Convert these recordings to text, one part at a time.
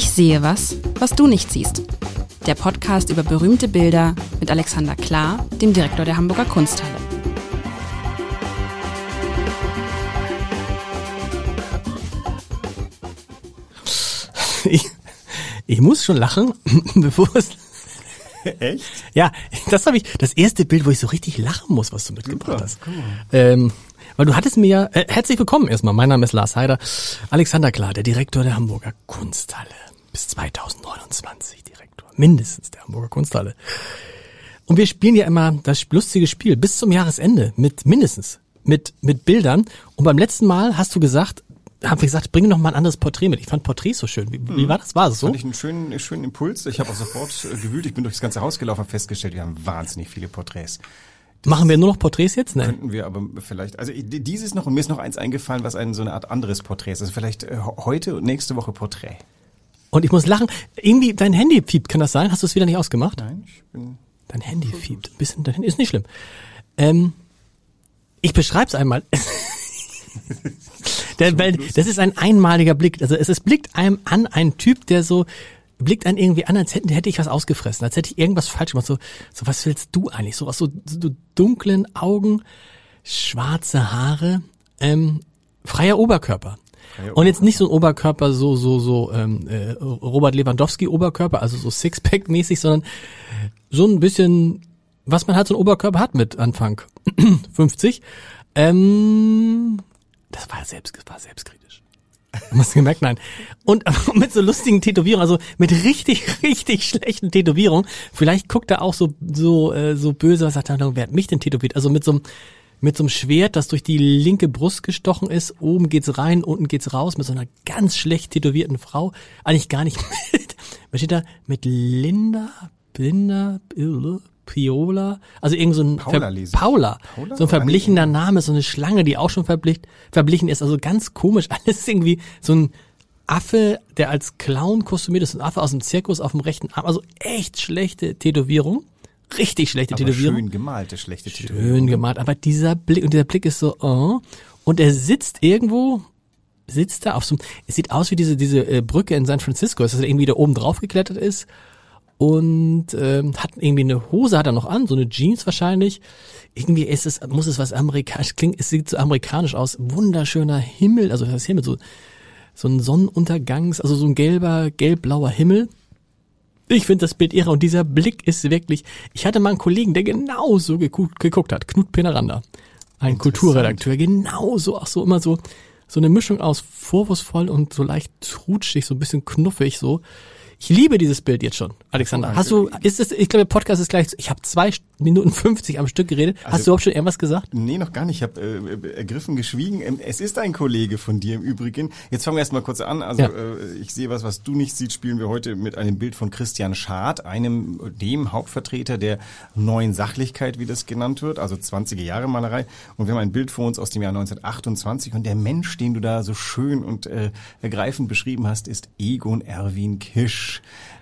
Ich sehe was, was du nicht siehst. Der Podcast über berühmte Bilder mit Alexander Klar, dem Direktor der Hamburger Kunsthalle. Ich, ich muss schon lachen, bevor es. Echt? Ja, das habe ich. Das erste Bild, wo ich so richtig lachen muss, was du mitgebracht Super, hast. Ähm, weil du hattest mir ja. Äh, herzlich willkommen erstmal. Mein Name ist Lars Heider. Alexander Klar, der Direktor der Hamburger Kunsthalle. Bis 2029 Direktor. Mindestens der Hamburger Kunsthalle. Und wir spielen ja immer das lustige Spiel bis zum Jahresende mit mindestens mit mit Bildern. Und beim letzten Mal hast du gesagt, haben wir gesagt, bring noch mal ein anderes Porträt mit. Ich fand Porträts so schön. Wie, wie war das? War es so? Fand ich einen schönen, schönen Impuls. Ich habe auch sofort äh, gewühlt. Ich bin durchs ganze Haus gelaufen festgestellt, wir haben wahnsinnig viele Porträts. Machen wir nur noch Porträts jetzt? Ne? Könnten wir aber vielleicht, also i- dieses noch, und mir ist noch eins eingefallen, was ein, so eine Art anderes Porträt ist. Also vielleicht äh, heute und nächste Woche Porträt. Und ich muss lachen. Irgendwie dein Handy piept, kann das sein? Hast du es wieder nicht ausgemacht? Nein, ich bin, Dein Handy piept. Ein bisschen, dein Handy ist nicht schlimm. Ähm, ich beschreib's einmal. der, weil das ist ein einmaliger Blick. Also es, es blickt einem an, ein Typ, der so blickt einen irgendwie an, als hätte, hätte ich was ausgefressen, als hätte ich irgendwas falsch gemacht. So, so was willst du eigentlich? So aus so, so dunklen Augen, schwarze Haare, ähm, freier Oberkörper. Freier Und jetzt nicht so ein Oberkörper, so, so, so, ähm, äh, Robert Lewandowski Oberkörper, also so Sixpack-mäßig, sondern so ein bisschen, was man halt so ein Oberkörper hat mit Anfang 50. Ähm, das war selbst, das war selbstkritisch. Hast du gemerkt? Nein. Und mit so lustigen Tätowierungen, also mit richtig, richtig schlechten Tätowierungen. Vielleicht guckt er auch so, so, äh, so böse, was sagt er, wer hat mich denn tätowiert? Also mit so einem, mit so einem Schwert, das durch die linke Brust gestochen ist. Oben geht's rein, unten geht's raus, mit so einer ganz schlecht tätowierten Frau. Eigentlich gar nicht mit, was steht da? Mit Linda, Linda, Piola, also irgend so ein Paula Ver- lese ich. Paula, Paula? so ein verblichener Name, so eine Schlange, die auch schon verblichen, verblichen ist, also ganz komisch, alles irgendwie so ein Affe, der als Clown kostümiert ist, ein Affe aus dem Zirkus auf dem rechten Arm, also echt schlechte Tätowierung, richtig schlechte aber Tätowierung. schön gemalte, schlechte Schön gemalt, aber dieser Blick und dieser Blick ist so, oh, und er sitzt irgendwo, sitzt da auf so, einem- es sieht aus wie diese diese äh, Brücke in San Francisco, dass er irgendwie da oben drauf geklettert ist und ähm, hat irgendwie eine Hose hat er noch an, so eine Jeans wahrscheinlich. Irgendwie ist es muss es was amerikanisch klingt, es sieht so amerikanisch aus, wunderschöner Himmel, also das Himmel so so ein Sonnenuntergangs, also so ein gelber, gelb-blauer Himmel. Ich finde das Bild irre und dieser Blick ist wirklich. Ich hatte mal einen Kollegen, der genauso geguckt, geguckt hat, Knut Peneranda, ein Kulturredakteur, genauso, auch so immer so so eine Mischung aus vorwurfsvoll und so leicht trutschig, so ein bisschen knuffig so. Ich liebe dieses Bild jetzt schon, Alexander. Hast du, ist es, ich glaube, der Podcast ist gleich, ich habe zwei Minuten 50 am Stück geredet. Hast Also- du überhaupt schon irgendwas gesagt? Nee, noch gar nicht. Ich habe äh, ergriffen, geschwiegen. Ähm, Es ist ein Kollege von dir im Übrigen. Jetzt fangen wir erstmal kurz an. Also Ja. äh, ich sehe was, was du nicht siehst, spielen wir heute mit einem Bild von Christian Schad, einem dem Hauptvertreter der neuen Sachlichkeit, wie das genannt wird, also 20er Jahre Malerei. Und wir haben ein Bild vor uns aus dem Jahr 1928 und der Mensch, den du da so schön und äh, ergreifend beschrieben hast, ist Egon Erwin Kisch,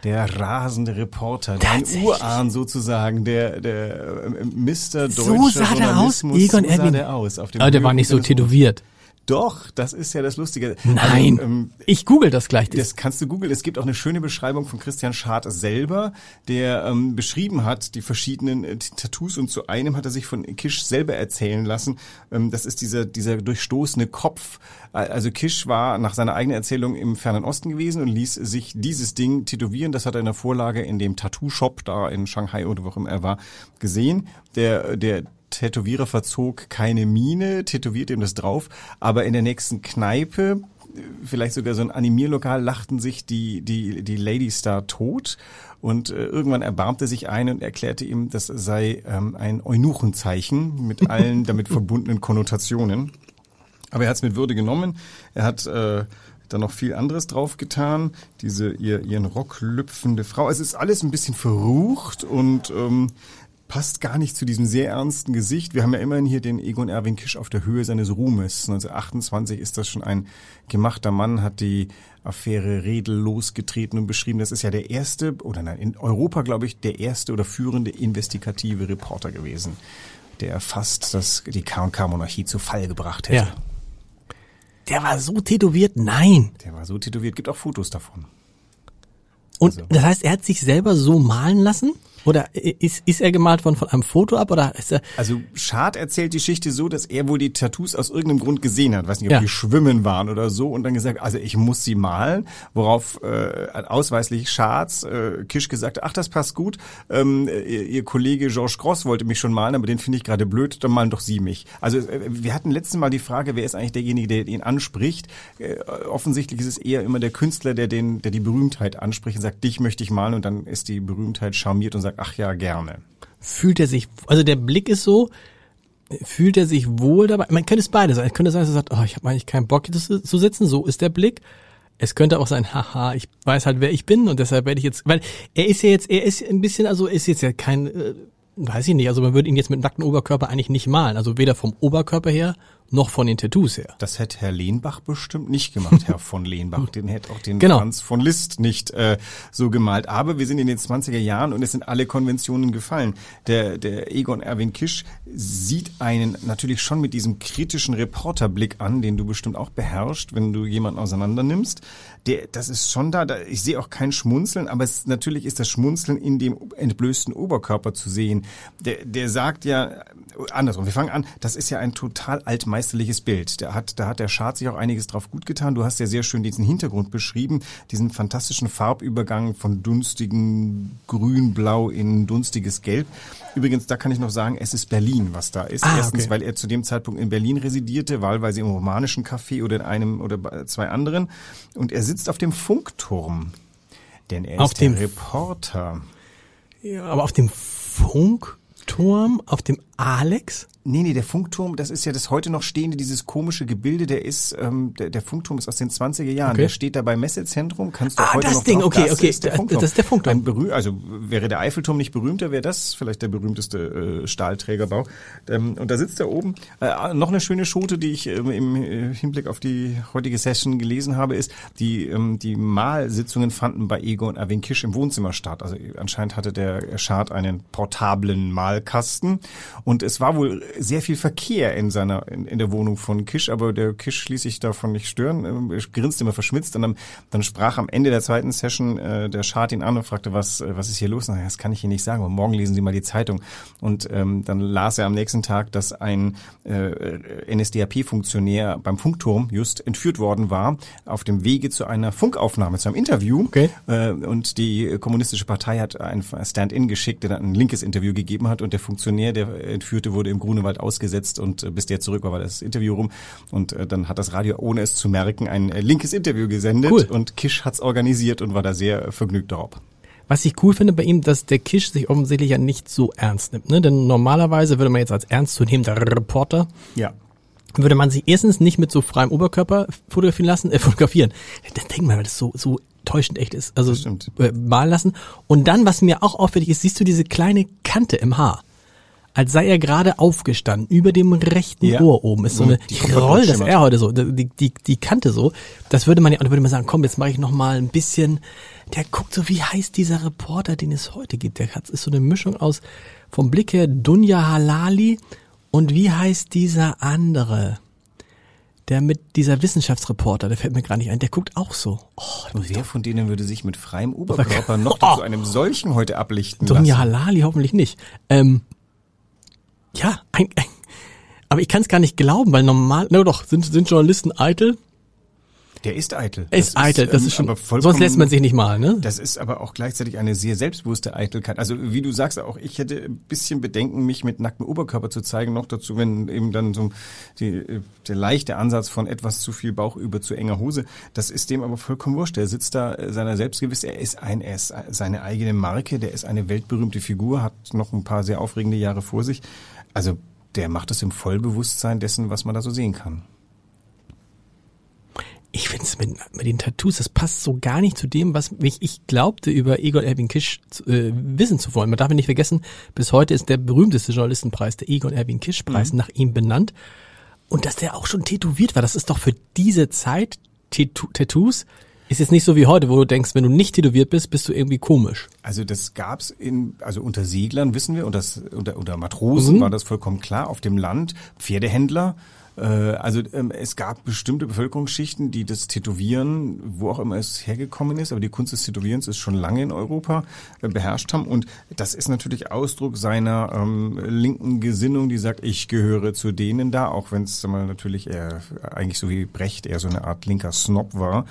der rasende Reporter, dein. Urahn sozusagen, der der äh, Mr. So deutscher sah der aus, Egon so sah Erwin. der aus. Auf dem Aber der war nicht so tätowiert. Doch, das ist ja das Lustige. Nein. Also, ähm, ich google das gleich. das kannst du googeln. Es gibt auch eine schöne Beschreibung von Christian Schad selber, der ähm, beschrieben hat, die verschiedenen äh, Tattoos und zu einem hat er sich von Kisch selber erzählen lassen. Ähm, das ist dieser, dieser durchstoßene Kopf. Also Kisch war nach seiner eigenen Erzählung im Fernen Osten gewesen und ließ sich dieses Ding tätowieren. Das hat er in der Vorlage in dem Tattoo-Shop da in Shanghai oder wo auch immer er war gesehen. Der, der Tätowierer verzog keine Miene, tätowierte ihm das drauf, aber in der nächsten Kneipe vielleicht sogar so ein Animierlokal, lachten sich die, die, die Lady Star tot. Und äh, irgendwann erbarmte sich eine und erklärte ihm, das sei ähm, ein Eunuchenzeichen mit allen damit verbundenen Konnotationen. Aber er hat es mit Würde genommen. Er hat äh, da noch viel anderes drauf getan. Diese ihr, ihren Rock lüpfende Frau. Es ist alles ein bisschen verrucht und ähm, passt gar nicht zu diesem sehr ernsten Gesicht. Wir haben ja immerhin hier den Egon Erwin Kisch auf der Höhe seines Ruhmes. 1928 ist das schon ein gemachter Mann, hat die Affäre Redel losgetreten und beschrieben. Das ist ja der erste, oder nein, in Europa, glaube ich, der erste oder führende investigative Reporter gewesen, der fast das, die K&K-Monarchie zu Fall gebracht hätte. Ja. Der war so tätowiert? Nein. Der war so tätowiert. Gibt auch Fotos davon. Und Also- das heißt, er hat sich selber so malen lassen? Oder ist, ist er gemalt von, von einem Foto ab? Oder ist er, Also Schad erzählt die Geschichte so, dass er wohl die Tattoos aus irgendeinem Grund gesehen hat. Weiß nicht, ob Ja. die schwimmen waren oder so und dann gesagt, also ich muss sie malen, worauf äh, ausweislich Schads äh, Kisch gesagt, ach das passt gut. Ähm, ihr, ihr Kollege Georges Gross wollte mich schon malen, aber den finde ich gerade blöd, dann malen doch Sie mich. Also äh, wir hatten letztes Mal die Frage, wer ist eigentlich derjenige, der ihn anspricht? Äh, offensichtlich ist es eher immer der Künstler, der den, der die Berühmtheit anspricht und sagt, dich möchte ich malen und dann ist die Berühmtheit charmiert und sagt, ach ja, gerne. fühlt er sich, also der Blick ist so, fühlt er sich wohl dabei? Man könnte es beides sein. Es könnte sein, dass er sagt, oh, ich habe eigentlich keinen Bock, das zu sitzen. So ist der Blick. Es könnte auch sein, haha, ich weiß halt, wer ich bin und deshalb werde ich jetzt, weil er ist ja jetzt, er ist ein bisschen, also ist jetzt ja kein, äh, weiß ich nicht, also man würde ihn jetzt mit nacktem Oberkörper eigentlich nicht malen. Also weder vom Oberkörper her noch von den Tattoos her. Das hätte Herr Lehnbach bestimmt nicht gemacht, Herr von Lehnbach. Den hätte auch den Genau. Franz von Liszt nicht äh, so gemalt. Aber wir sind in den 20er Jahren und es sind alle Konventionen gefallen. Der, der Egon Erwin Kisch sieht einen natürlich schon mit diesem kritischen Reporterblick an, den du bestimmt auch beherrschst, wenn du jemanden auseinander nimmst. Der, das ist schon da, da ich sehe auch kein Schmunzeln, aber es, natürlich ist das Schmunzeln in dem entblößten Oberkörper zu sehen. Der, der sagt ja, andersrum, wir fangen an, das ist ja ein total altmeisterliches Bild. Da hat, da hat der Schad sich auch einiges drauf gut getan. Du hast ja sehr schön diesen Hintergrund beschrieben, diesen fantastischen Farbübergang von dunstigen Grün-Blau in dunstiges Gelb. Übrigens, da kann ich noch sagen, es ist Berlin, was da ist. Ah, Erstens, okay. weil er zu dem Zeitpunkt in Berlin residierte, wahlweise im romanischen Café oder in einem oder zwei anderen. Und er sitzt auf dem Funkturm. Denn er Auf ist der Reporter. Ja, aber auf dem Funkturm, auf dem Alex? Nee, nee, der Funkturm, das ist ja das heute noch stehende, dieses komische Gebilde, der ist, ähm, der, der Funkturm ist aus den 20er Jahren. Okay. Der steht da beim Messezentrum, kannst du Ah, heute das noch Ding, drauf, okay, das okay, ist der das- Funkturm. das ist der Funkturm. Ein berüh also wäre der Eiffelturm nicht berühmter, wäre das vielleicht der berühmteste äh, Stahlträgerbau. Ähm, und da sitzt er oben. Äh, noch eine schöne Schote, die ich ähm, im äh, Hinblick auf die heutige Session gelesen habe, ist, die, ähm, die Malsitzungen fanden bei Egon Erwin Kisch im Wohnzimmer statt. Also anscheinend hatte der Schad einen portablen Malkasten und es war wohl sehr viel Verkehr in seiner in, in der Wohnung von Kisch, aber der Kisch ließ sich davon nicht stören, er grinste immer verschmitzt und dann, dann sprach am Ende der zweiten Session äh, der Schad ihn an und fragte, was äh, was ist hier los? Er, das kann ich hier nicht sagen, aber morgen lesen Sie mal die Zeitung und ähm, dann las er am nächsten Tag, dass ein äh, NSDAP-Funktionär beim Funkturm just entführt worden war auf dem Wege zu einer Funkaufnahme, zu einem Interview Okay. äh, und die kommunistische Partei hat ein Stand-in geschickt, der dann ein linkes Interview gegeben hat und der Funktionär, der Entführte, wurde im Grunewald ausgesetzt und äh, bis der zurück war, war das Interview rum und äh, dann hat das Radio, ohne es zu merken, ein äh, linkes Interview gesendet Cool. und Kisch hat's organisiert und war da sehr vergnügt darauf. Was ich cool finde bei ihm, dass der Kisch sich offensichtlich ja nicht so ernst nimmt. Ne? Denn normalerweise würde man jetzt als ernstzunehmender Reporter, Ja. würde man sich erstens nicht mit so freiem Oberkörper fotografieren lassen, äh, fotografieren. Das denkt man, weil das so, so täuschend echt ist. Also äh, malen lassen. Und dann, was mir auch auffällig ist, siehst du diese kleine Kante im Haar. Als sei er gerade aufgestanden, über dem rechten Ja. Ohr oben ist so Und eine, die ich roll das schimmert. R heute so, die, die, die Kante so. Das würde man ja, und würde man sagen, komm, jetzt mache ich noch mal ein bisschen, der guckt so, wie heißt dieser Reporter, den es heute gibt? Der hat, ist so eine Mischung aus, vom Blick her, Dunja Halali und wie heißt dieser andere? Der mit dieser Wissenschaftsreporter, der fällt mir gerade nicht ein, der guckt auch so. Oh, Wer von denen würde sich mit freiem Oberkörper noch zu einem solchen heute ablichten Dunja lassen? Halali hoffentlich nicht. Ähm, ja, ein, ein, aber ich kann es gar nicht glauben, weil normal, na doch, sind, sind Journalisten eitel? Der ist eitel. Er ist eitel, das ähm, ist schon, aber sonst lässt man sich nicht mal, ne? Das ist aber auch gleichzeitig eine sehr selbstbewusste Eitelkeit. Also wie du sagst, auch ich hätte ein bisschen Bedenken, mich mit nacktem Oberkörper zu zeigen. Noch dazu, wenn eben dann so die, der leichte Ansatz von etwas zu viel Bauch über zu enger Hose. Das ist dem aber vollkommen wurscht. Er sitzt da äh, seiner selbstgewiss. Er ist ein, er ist seine eigene Marke. Der ist eine weltberühmte Figur, hat noch ein paar sehr aufregende Jahre vor sich. Also der macht es im Vollbewusstsein dessen, was man da so sehen kann. Ich finde es mit, mit den Tattoos, das passt so gar nicht zu dem, was mich ich glaubte über Egon Erwin Kisch äh, wissen zu wollen. Man darf nicht vergessen, bis heute ist der berühmteste Journalistenpreis, der Egon Erwin Kisch Preis, nach ihm benannt. Und dass der auch schon tätowiert war, das ist doch für diese Zeit Tattoos, ist jetzt nicht so wie heute, wo du denkst, wenn du nicht tätowiert bist, bist du irgendwie komisch. Also das gab's in, also unter Seglern wissen wir, und das unter, unter Matrosen Mhm. war das vollkommen klar. Auf dem Land Pferdehändler, Äh, also ähm, es gab bestimmte Bevölkerungsschichten, die das Tätowieren, wo auch immer es hergekommen ist, aber die Kunst des Tätowierens ist schon lange in Europa äh, beherrscht haben. Und das ist natürlich Ausdruck seiner ähm, linken Gesinnung, die sagt, ich gehöre zu denen da, auch wenn es natürlich eher eigentlich so wie Brecht eher so eine Art linker Snob war.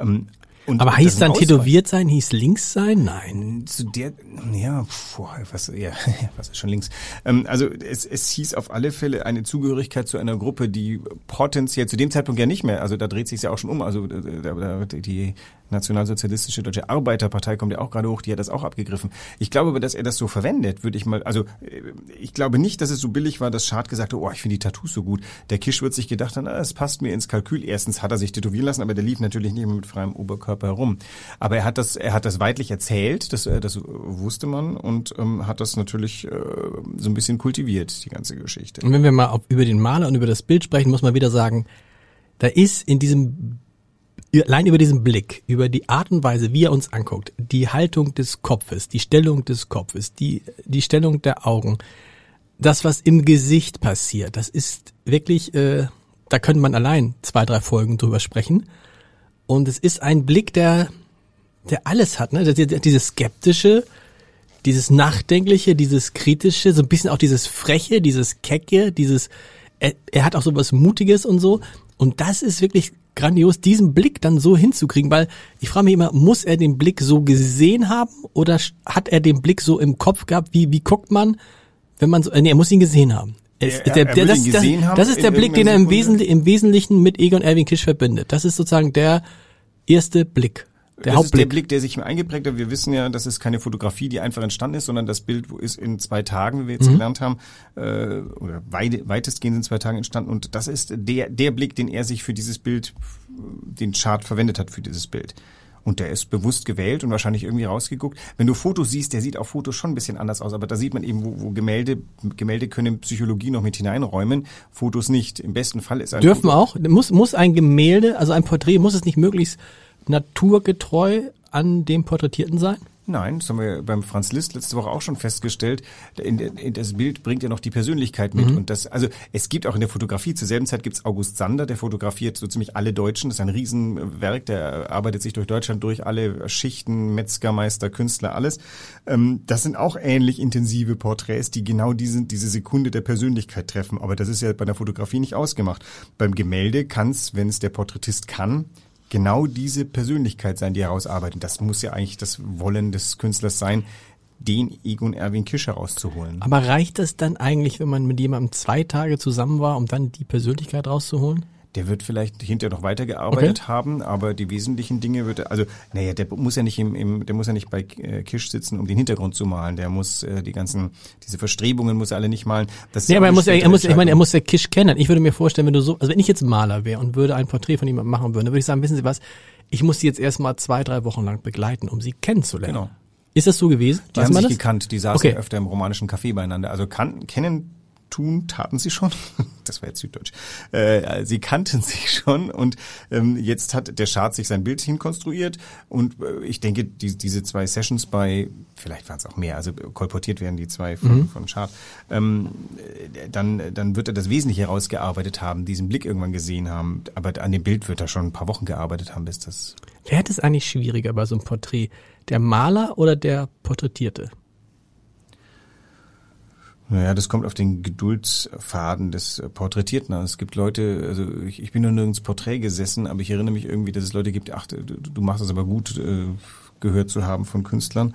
Ähm, und Aber hieß dann tätowiert sein, hieß links sein? Nein. Zu der, ja, boah, was, ja, was ist schon links? Ähm, also es, es hieß auf alle Fälle eine Zugehörigkeit zu einer Gruppe, die potenziell zu dem Zeitpunkt ja nicht mehr, also da dreht sich ja auch schon um, also da, da, die Nationalsozialistische Deutsche Arbeiterpartei kommt ja auch gerade hoch, die hat das auch abgegriffen. Ich glaube aber, dass er das so verwendet, würde ich mal, also äh, ich glaube nicht, dass es so billig war, dass Schad gesagt hat, oh, ich finde die Tattoos so gut. Der Kisch wird sich gedacht haben, es passt mir ins Kalkül. Erstens hat er sich tätowieren lassen, aber der lief natürlich nicht mehr mit freiem Oberkörper herum. Aber er hat das, er hat das weitlich erzählt, das, äh, das wusste man und ähm, hat das natürlich äh, so ein bisschen kultiviert, die ganze Geschichte. Und wenn wir mal über den Maler und über das Bild sprechen, muss man wieder sagen, da ist in diesem allein über diesen Blick, über die Art und Weise, wie er uns anguckt, die Haltung des Kopfes, die Stellung des Kopfes, die, die Stellung der Augen, das, was im Gesicht passiert, das ist wirklich, äh, da könnte man allein zwei, drei Folgen drüber sprechen. Und es ist ein Blick, der, der alles hat, ne? Dieses skeptische, dieses nachdenkliche, dieses kritische, so ein bisschen auch dieses freche, dieses kecke, dieses, er, er hat auch so was Mutiges und so. Und das ist wirklich grandios, diesen Blick dann so hinzukriegen, weil ich frage mich immer, muss er den Blick so gesehen haben oder hat er den Blick so im Kopf gehabt? Wie, wie guckt man, wenn man so, nee, er muss ihn gesehen haben. Es, der, der, das, das, das, ist der Blick, den er im Wesentlichen, im Wesentlichen mit Egon Erwin Kisch verbindet. Das ist sozusagen der erste Blick. Der das Hauptblick. ist der Blick, der sich mir eingeprägt hat. Wir wissen ja, das ist keine Fotografie, die einfach entstanden ist, sondern das Bild ist in zwei Tagen, wie wir jetzt mhm. gelernt haben, äh, oder weit, weitestgehend in zwei Tagen entstanden. Und das ist der, der Blick, den er sich für dieses Bild, den Chart verwendet hat für dieses Bild. Und der ist bewusst gewählt und wahrscheinlich irgendwie rausgeguckt. Wenn du Fotos siehst, der sieht auf Fotos schon ein bisschen anders aus, aber da sieht man eben, wo, wo Gemälde, Gemälde können Psychologie noch mit hineinräumen, Fotos nicht. Im besten Fall ist ein Dürfen Foto auch? Muss, muss ein Gemälde, also ein Porträt, muss es nicht möglichst naturgetreu an dem Porträtierten sein? Nein, das haben wir beim Franz Liszt letzte Woche auch schon festgestellt. In, in das Bild bringt ja noch die Persönlichkeit mit. Mhm. Und das, also es gibt auch in der Fotografie, zur selben Zeit gibt es August Sander, der fotografiert so ziemlich alle Deutschen. Das ist ein Riesenwerk, der arbeitet sich durch Deutschland durch, alle Schichten, Metzgermeister, Künstler, alles. Ähm, das sind auch ähnlich intensive Porträts, die genau diese, diese Sekunde der Persönlichkeit treffen. Aber das ist ja bei der Fotografie nicht ausgemacht. Beim Gemälde kann es, wenn es der Porträtist kann, genau diese Persönlichkeit sein, die herausarbeitet. Das muss ja eigentlich das Wollen des Künstlers sein, den Egon Erwin Kischer rauszuholen. Aber reicht es dann eigentlich, wenn man mit jemandem zwei Tage zusammen war, um dann die Persönlichkeit rauszuholen? Der wird vielleicht hinterher noch weitergearbeitet okay. haben, aber die wesentlichen Dinge wird er, also naja, der muss ja nicht im, im der muss ja nicht bei äh, Kisch sitzen, um den Hintergrund zu malen. Der muss äh, die ganzen diese Verstrebungen muss er alle nicht malen. Das nee, aber er muss, er, muss, ich meine, er muss der Kisch kennen. Ich würde mir vorstellen, wenn du so, also wenn ich jetzt Maler wäre und würde ein Porträt von jemandem machen würde, dann würde ich sagen, wissen Sie was? Ich muss sie jetzt erstmal zwei, drei Wochen lang begleiten, um sie kennenzulernen. Genau. Ist das so gewesen? Die Weiß haben sich das? gekannt, die saßen okay. öfter im romanischen Café beieinander. Also kann, kennen tun, taten sie schon. Das war jetzt Süddeutsch. Äh, sie kannten sich schon und ähm, jetzt hat der Schad sich sein Bild hinkonstruiert und äh, ich denke, die, diese zwei Sessions bei, vielleicht waren es auch mehr, also kolportiert werden die zwei von, mhm. von Schad, ähm, dann, dann wird er das Wesentliche herausgearbeitet haben, diesen Blick irgendwann gesehen haben, aber an dem Bild wird er schon ein paar Wochen gearbeitet haben, bis das... Wer hat es eigentlich schwieriger bei so einem Porträt? Der Maler oder der Porträtierte? Naja, das kommt auf den Geduldsfaden des Porträtierten an. Es gibt Leute, also ich, ich bin nur nirgends Porträt gesessen, aber ich erinnere mich irgendwie, dass es Leute gibt, ach, du, du machst das aber gut, äh, gehört zu haben von Künstlern.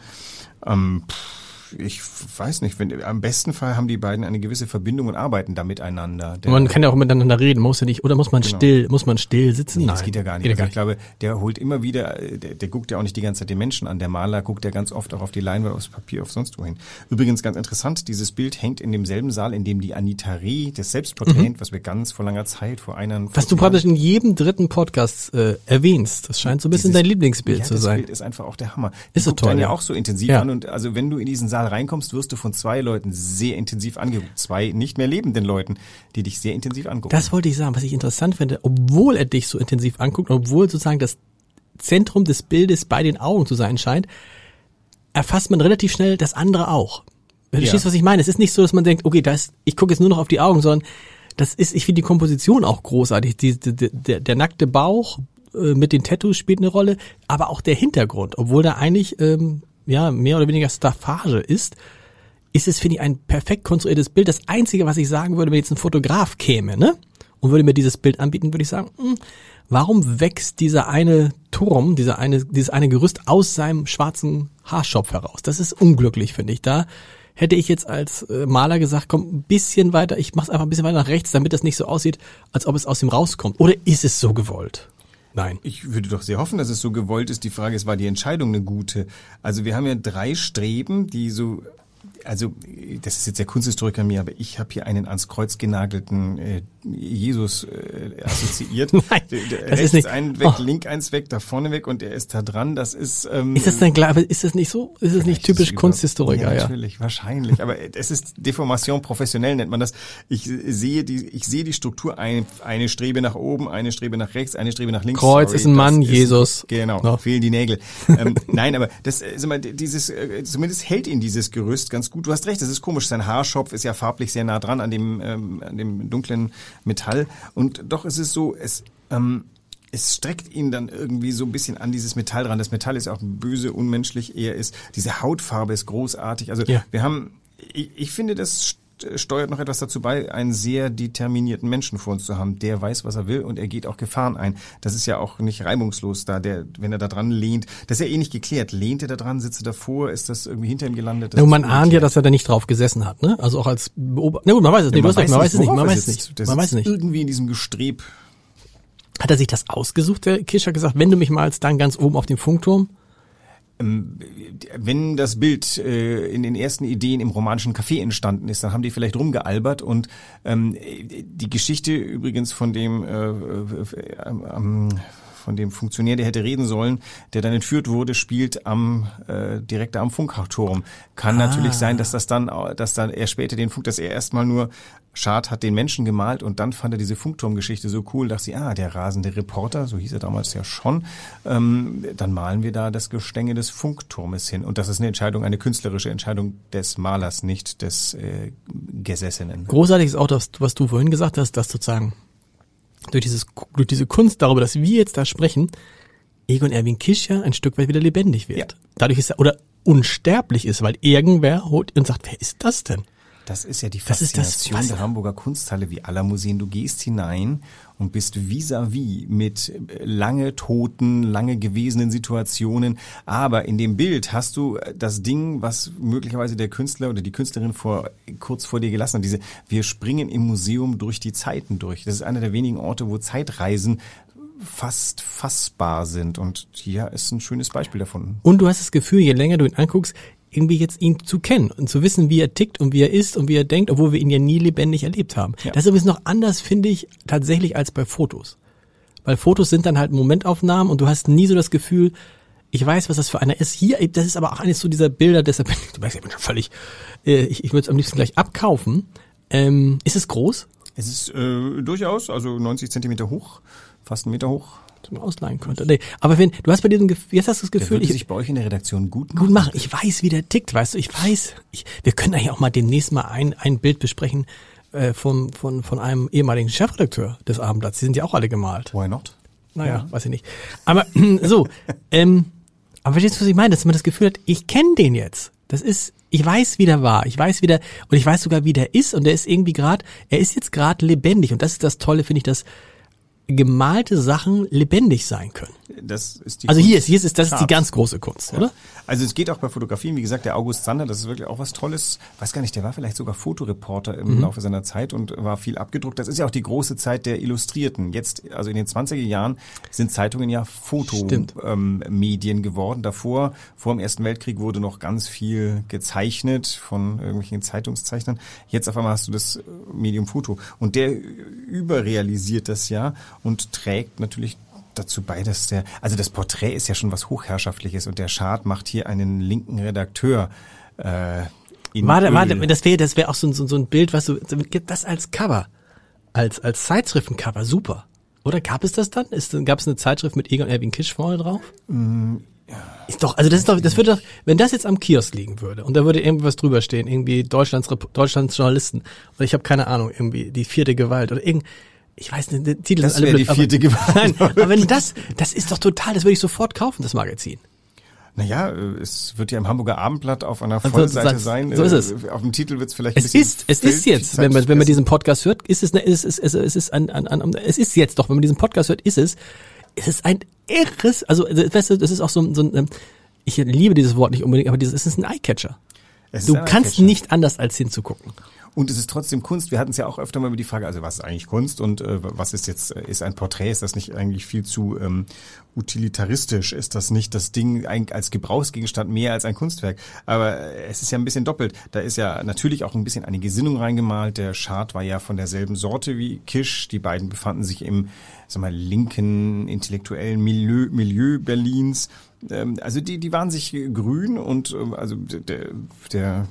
Ähm, pff, ich weiß nicht, wenn, am besten Fall haben die beiden eine gewisse Verbindung und arbeiten da miteinander. Der, man kann ja auch miteinander reden, muss ja nicht, oder muss man genau. still, muss man still sitzen? Nee, Nein, das geht ja gar nicht. Also ich glaube, der holt immer wieder, der, der guckt ja auch nicht die ganze Zeit den Menschen an. Der Maler guckt ja ganz oft auch auf die Leinwand, aufs Papier, auf sonst wohin. Übrigens ganz interessant, dieses Bild hängt in demselben Saal, in dem die Anita Reh, das Selbstporträt, mhm. was wir ganz vor langer Zeit, vor einer... Was du praktisch in jedem dritten Podcast äh, erwähnst. Das scheint so ein bisschen dieses, dein Lieblingsbild ja, zu sein. Das Bild ist einfach auch der Hammer. Die ist so toll. ja auch so intensiv ja. an und also wenn du in diesen Saal reinkommst, wirst du von zwei Leuten sehr intensiv angeguckt. Zwei nicht mehr lebenden Leuten, die dich sehr intensiv angucken. Das wollte ich sagen, was ich interessant finde, obwohl er dich so intensiv anguckt, obwohl sozusagen das Zentrum des Bildes bei den Augen zu sein scheint, erfasst man relativ schnell das andere auch. Du ja. verstehst, was ich meine? Es ist nicht so, dass man denkt, okay, das, ich gucke jetzt nur noch auf die Augen, sondern das ist, ich finde die Komposition auch großartig. Die, die, der, der nackte Bauch äh, mit den Tattoos spielt eine Rolle, aber auch der Hintergrund, obwohl da eigentlich ähm, ja mehr oder weniger Staffage ist, ist es finde ich ein perfekt konstruiertes Bild. Das einzige, was ich sagen würde, wenn jetzt ein Fotograf käme, ne, und würde mir dieses Bild anbieten, würde ich sagen, mh, hm, warum wächst dieser eine Turm, dieser eine, dieses eine Gerüst aus seinem schwarzen Haarschopf heraus? Das ist unglücklich, finde ich. Da hätte ich jetzt als äh, Maler gesagt, komm ein bisschen weiter, ich mach's einfach ein bisschen weiter nach rechts, damit das nicht so aussieht, als ob es aus ihm rauskommt. Oder ist es so gewollt? Nein. Ich würde doch sehr hoffen, dass es so gewollt ist. Die Frage ist, war die Entscheidung eine gute? Also wir haben ja drei Streben, die so also das ist jetzt der Kunsthistoriker mir, aber ich habe hier einen ans Kreuz genagelten äh, Jesus äh, assoziiert. Nein, der, der das ist nicht. einen weg, Oh. link eins weg, da vorne weg und er ist da dran. Das ist ähm, Ist das denn klar? Ist das nicht so? Ist das nicht ist typisch es über- Kunsthistoriker? Ja, Ja. natürlich, wahrscheinlich. Aber es ist Deformation professionell nennt man das. Ich sehe die, ich sehe die Struktur ein, eine Strebe nach oben, eine Strebe nach rechts, eine Strebe nach links. Kreuz ist ein Mann, Jesus. Genau, No. fehlen die Nägel. ähm, nein, aber das, äh, sag mal, dieses, äh, zumindest hält ihn dieses Gerüst ganz gut. Du hast recht, das ist komisch. Sein Haarschopf ist ja farblich sehr nah dran an dem, ähm, an dem dunklen Metall. Und doch ist es so, es, ähm, es streckt ihn dann irgendwie so ein bisschen an dieses Metall dran. Das Metall ist auch böse, unmenschlich. Er ist, diese Hautfarbe ist großartig. Also Ja. wir haben, ich, ich finde, das steuert noch etwas dazu bei, einen sehr determinierten Menschen vor uns zu haben. Der weiß, was er will und er geht auch Gefahren ein. Das ist ja auch nicht reibungslos da, der, wenn er da dran lehnt. Das ist ja eh nicht geklärt. Lehnt er da dran, sitzt er davor, ist das irgendwie hinter ihm gelandet? Ja, und man ahnt ja, dass er da nicht drauf gesessen hat, ne? Also auch als Beobachter. Na gut, man weiß es nicht. du hast recht, man weiß es nicht. Man weiß es nicht. Man weiß sitzt nicht. Irgendwie in diesem Gestreb. Hat er sich das ausgesucht, der Kisch hat gesagt, wenn du mich malst, dann ganz oben auf dem Funkturm? Wenn das Bild äh, in den ersten Ideen im romanischen Café entstanden ist, dann haben die vielleicht rumgealbert und ähm, die Geschichte übrigens von dem äh, äh, ähm, von dem Funktionär, der hätte reden sollen, der dann entführt wurde, spielt am äh, direkt am Funkturm. Kann natürlich sein, dass das dann, dass dann er später den Funk, dass er erstmal nur Schad hat den Menschen gemalt und dann fand er diese Funkturmgeschichte so cool, dachte sie, ah, der rasende Reporter, so hieß er damals ja schon, ähm, dann malen wir da das Gestänge des Funkturmes hin. Und das ist eine Entscheidung, eine künstlerische Entscheidung des Malers, nicht des äh, Gesessenen. Großartig ist auch das, was du vorhin gesagt hast, dass sozusagen durch, dieses, durch diese Kunst darüber, dass wir jetzt da sprechen, Egon Erwin Kisch ja ein Stück weit wieder lebendig wird. Ja. Dadurch ist er, oder unsterblich ist, weil irgendwer holt und sagt, wer ist das denn? Das ist ja die Das ist das, Faszination was- der Hamburger Kunsthalle wie aller Museen. Du gehst hinein und bist vis-à-vis mit äh, lange toten, lange gewesenen Situationen. Aber in dem Bild hast du äh, das Ding, was möglicherweise der Künstler oder die Künstlerin vor, kurz vor dir gelassen hat. Diese, wir springen im Museum durch die Zeiten durch. Das ist einer der wenigen Orte, wo Zeitreisen fast fassbar sind. Und hier ist ein schönes Beispiel davon. Und du hast das Gefühl, je länger du ihn anguckst, irgendwie jetzt ihn zu kennen und zu wissen, wie er tickt und wie er ist und wie er denkt, obwohl wir ihn ja nie lebendig erlebt haben. Ja. Das ist übrigens noch anders, finde ich, tatsächlich als bei Fotos. Weil Fotos sind dann halt Momentaufnahmen und du hast nie so das Gefühl, ich weiß, was das für einer ist. Hier, das ist aber auch eines so dieser Bilder, deshalb, bin ich- du weißt, ich bin schon völlig, äh, ich, ich würde es am liebsten gleich abkaufen. Ähm, ist es groß? Es ist äh, durchaus, also 90 Zentimeter hoch, fast einen Meter hoch. Man ausleihen könnte. Nee, aber wenn, du hast bei diesem Gefühl, jetzt hast du das Gefühl, ich, sich bei euch in der Redaktion gut gut machen. Ich weiß, wie der tickt, weißt du, ich weiß. Ich, wir können ja auch mal demnächst mal ein, ein Bild besprechen äh, von, von, von einem ehemaligen Chefredakteur des Abendblatts. Die sind ja auch alle gemalt. Why not? Naja, weiß ich nicht. Aber so, ähm, aber verstehst du, was ich meine? Dass man das Gefühl hat, ich kenne den jetzt. Das ist, ich weiß, wie der war. Ich weiß, wie der, und ich weiß sogar, wie der ist. Und der ist irgendwie gerade, er ist jetzt gerade lebendig. Und das ist das Tolle, finde ich, dass gemalte Sachen lebendig sein können. Das ist die Also hier ist, hier ist, das ist die ganz große Kunst, oder? Also es geht auch bei Fotografien, wie gesagt, der August Sander, das ist wirklich auch was Tolles. Weiß gar nicht, der war vielleicht sogar Fotoreporter Mhm. im Laufe seiner Zeit und war viel abgedruckt. Das ist ja auch die große Zeit der Illustrierten. Jetzt, also in den 20er Jahren, sind Zeitungen ja. Fotomedien ähm, geworden. Davor, vor dem Ersten Weltkrieg, wurde noch ganz viel gezeichnet von irgendwelchen Zeitungszeichnern. Jetzt auf einmal hast du das äh, Medium Foto. Und der überrealisiert das ja und trägt natürlich dazu bei, dass der, also das Porträt ist ja schon was Hochherrschaftliches und der Schad macht hier einen linken Redakteur äh, in Warte, Öl. warte, das wäre das wäre auch so, ein- so, so ein Bild, was du das als Cover, als als Zeitschriftencover, super. Oder gab es das dann? Ist, gab es eine Zeitschrift mit Egon Erwin Kisch vorne drauf? Ist doch, also das ist doch, das würde doch, wenn das jetzt am Kiosk liegen würde und da würde irgendwas drüber stehen, irgendwie Deutschlands, Deutschlands Journalisten oder ich habe keine Ahnung, irgendwie die vierte Gewalt oder irgend, ich weiß nicht, der Titel Das ist alle blöd, die vierte aber, Gewalt. Nein, aber wenn das, das ist doch total, das würde ich sofort kaufen, das Magazin. Naja, äh, es wird ja im Hamburger Abendblatt auf einer Also, Vollseite das- sein. so ist Äh, es. Auf dem Titel wird es vielleicht ein Es bisschen ist, es ist jetzt, wenn man, wenn man diesen Podcast hört, ist es, es ist, es ist, es ist ein, ein, ein, es ist jetzt doch, wenn man diesen Podcast hört, ist es, es ist ein irres, also, weißt du, das ist auch so, ein- so ein, ähm, ich liebe dieses Wort nicht unbedingt, aber dieses, es ist ein Eyecatcher. Es ist Du kannst nicht anders als hinzugucken. Und es ist trotzdem Kunst. Wir hatten es ja auch öfter mal über die Frage, also was ist eigentlich Kunst und äh, was ist jetzt, äh, ist ein Porträt, ist das nicht eigentlich viel zu ähm, utilitaristisch? Ist das nicht das Ding als Gebrauchsgegenstand mehr als ein Kunstwerk? Aber äh, es ist ja ein bisschen doppelt. Da ist ja natürlich auch ein bisschen eine Gesinnung reingemalt. Der Schad war ja von derselben Sorte wie Kisch. Die beiden befanden sich im sag mal, linken intellektuellen Milieu, Milieu Berlins. Ähm, also die, die waren sich grün und also der, der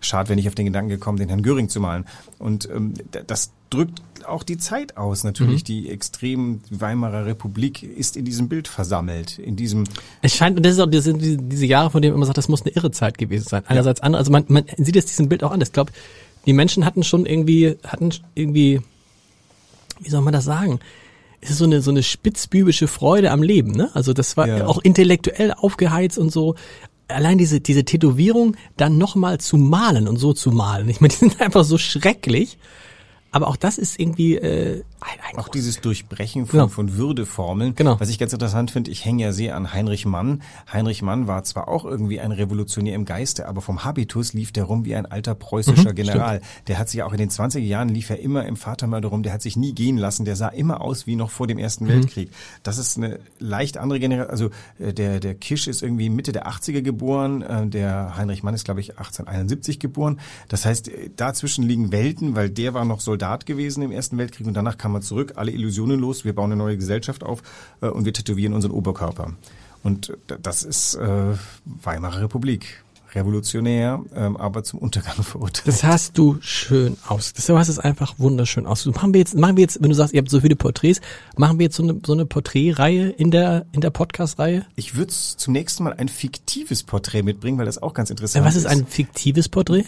Schade, wenn ich auf den Gedanken gekommen, den Herrn Göring zu malen. Und ähm, das drückt auch die Zeit aus. Natürlich, Mhm. die extrem Weimarer Republik ist in diesem Bild versammelt, in diesem Es scheint, und das ist auch diese, diese, Jahre, von denen man immer sagt, das muss eine irre Zeit gewesen sein. Einerseits andere, also man, man sieht es diesem Bild auch an. Ich glaube, die Menschen hatten schon irgendwie, hatten irgendwie, wie soll man das sagen? Es ist so eine, so eine spitzbübische Freude am Leben, ne? Also das war Ja. auch intellektuell aufgeheizt und so. Allein diese, diese Tätowierung dann nochmal zu malen und so zu malen. Ich meine, die sind einfach so schrecklich. Aber auch das ist irgendwie äh, ein, ein Auch dieses Durchbrechen von, Genau. von Würdeformeln. Genau. Was ich ganz interessant finde, ich hänge ja sehr an Heinrich Mann. Heinrich Mann war zwar auch irgendwie ein Revolutionär im Geiste, aber vom Habitus lief der rum wie ein alter preußischer Mhm, General. Der hat sich auch in den 20er Jahren lief er immer im Vatermörder rum, der hat sich nie gehen lassen, der sah immer aus wie noch vor dem Mhm. Ersten Weltkrieg. Das ist eine leicht andere Generation. Also äh, der, der Kisch ist irgendwie Mitte der 80er geboren, äh, der Heinrich Mann ist, glaube ich, 1871 geboren. Das heißt, äh, dazwischen liegen Welten, weil der war noch Soldat gewesen im Ersten Weltkrieg und danach kam er zurück, alle Illusionen los, wir bauen eine neue Gesellschaft auf äh, und wir tätowieren unseren Oberkörper. Und äh, das ist äh, Weimarer Republik. Revolutionär, ähm, aber zum Untergang verurteilt. Das hast du schön aus. Das hast es einfach wunderschön aus. Machen wir jetzt, machen wir jetzt, wenn du sagst, ihr habt so viele Porträts, machen wir jetzt so eine, so eine Porträtreihe in der, in der Podcast-Reihe? Ich würde zum nächsten Mal ein fiktives Porträt mitbringen, weil das auch ganz interessant Was ist ein fiktives Porträt?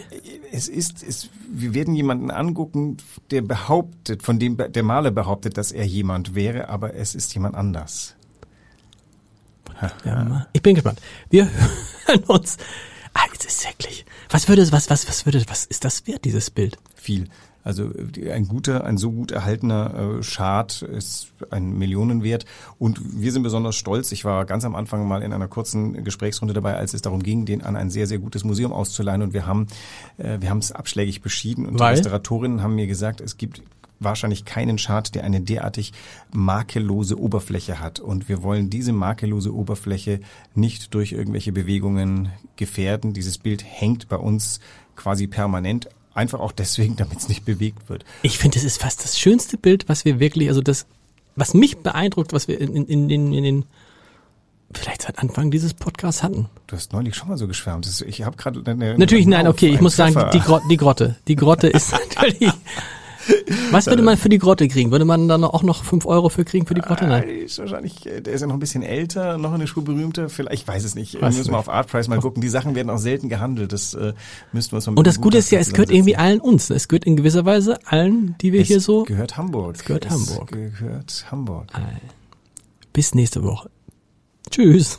Es ist, es, wir werden jemanden angucken, der behauptet, von dem der Maler behauptet, dass er jemand wäre, aber es ist jemand anders. Ja, ich bin gespannt. Wir hören uns. Ah, jetzt ist wirklich. Was würde, was, was, was würde, was ist das wert, dieses Bild? Viel. Also ein guter, ein so gut erhaltener äh, Schad ist ein Millionenwert und wir sind besonders stolz. Ich war ganz am Anfang mal in einer kurzen Gesprächsrunde dabei, als es darum ging, den an ein sehr, sehr gutes Museum auszuleihen und wir haben, äh, wir haben es abschlägig beschieden und Weil? die Restauratorinnen haben mir gesagt, es gibt wahrscheinlich keinen Schad, der eine derartig makellose Oberfläche hat. Und wir wollen diese makellose Oberfläche nicht durch irgendwelche Bewegungen gefährden. Dieses Bild hängt bei uns quasi permanent. Einfach auch deswegen, damit es nicht bewegt wird. Ich finde, das ist fast das schönste Bild, was wir wirklich, also das, was mich beeindruckt, was wir in, in, in, den, in den, vielleicht seit Anfang dieses Podcasts hatten. Du hast neulich schon mal so geschwärmt. Ich habe gerade eine, Natürlich, nein, okay, ich muss sagen, Treffer. die, Grotte, die Grotte. Die Grotte ist natürlich. Was würde man für die Grotte kriegen? Würde man da noch- auch noch fünf Euro für kriegen für die Grotte? Ah, Nein. die ist wahrscheinlich, äh, der ist ja noch ein bisschen älter, noch eine Spur berühmter. Vielleicht, ich weiß es nicht. Wir Weiß müssen mal auf Artprice mal gucken. Die Sachen werden auch selten gehandelt. Das äh, müssten wir uns mal Und das Gute ist ja, es gehört irgendwie allen uns. Es gehört in gewisser Weise allen, die wir Es hier so. gehört Hamburg. Es gehört Hamburg. gehört Hamburg. Bis nächste Woche. Tschüss.